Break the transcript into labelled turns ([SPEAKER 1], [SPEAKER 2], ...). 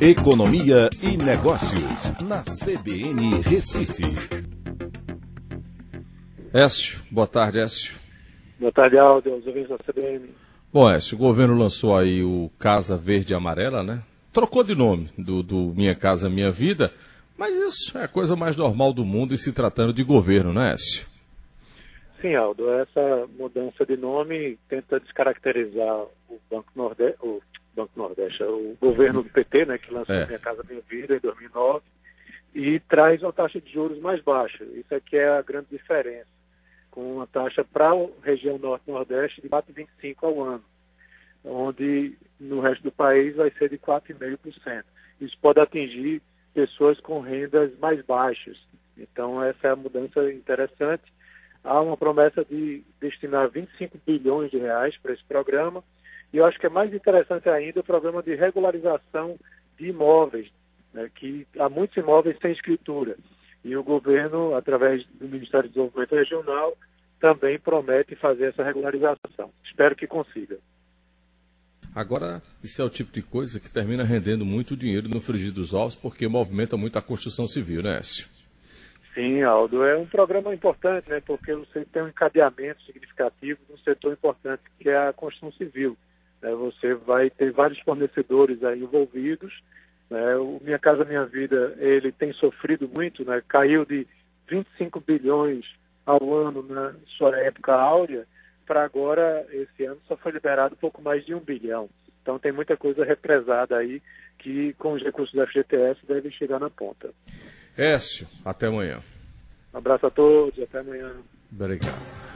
[SPEAKER 1] Economia e Negócios, na CBN Recife.
[SPEAKER 2] Écio, boa tarde, Écio.
[SPEAKER 3] Boa tarde, Aldo, aos ouvintes da CBN.
[SPEAKER 2] Bom, Écio, o governo lançou aí o Casa Verde e Amarela, né? Trocou de nome do, do Minha Casa Minha Vida, mas isso é a coisa mais normal do mundo e se tratando de governo, né, Écio?
[SPEAKER 3] Sim, Aldo, essa mudança de nome tenta descaracterizar o Banco Nordeste, o governo do PT, né, que lançou
[SPEAKER 2] É.
[SPEAKER 3] Minha Casa Minha Vida em 2009, e traz uma taxa de juros mais baixa. Isso aqui é a grande diferença, com uma taxa para a região Norte-Nordeste de 4,25% ao ano, onde no resto do país vai ser de 4,5%. Isso pode atingir pessoas com rendas mais baixas. Então, essa é a mudança interessante. Há uma promessa de destinar 25 bilhões de reais para esse programa. E eu acho que é mais interessante ainda o programa de regularização de imóveis, né, que há muitos imóveis sem escritura. E o governo, através do Ministério do Desenvolvimento Regional, também promete fazer essa regularização. Espero que consiga.
[SPEAKER 2] Agora, isso é o tipo de coisa que termina rendendo muito dinheiro no frigir dos ovos, porque movimenta muito a construção civil, né, Écio?
[SPEAKER 3] Sim, Aldo, é um programa importante, né, porque você tem um encadeamento significativo num setor importante que é a construção civil. Né? Você vai ter vários fornecedores aí envolvidos. né? O Minha Casa Minha Vida, ele tem sofrido muito, né? caiu de 25 bilhões ao ano na sua época áurea, para agora, esse ano, só foi liberado pouco mais de um bilhão. Então tem muita coisa represada aí que com os recursos da FGTS devem chegar na ponta.
[SPEAKER 2] Écio, até amanhã.
[SPEAKER 3] Um abraço a todos, até amanhã.
[SPEAKER 2] Obrigado.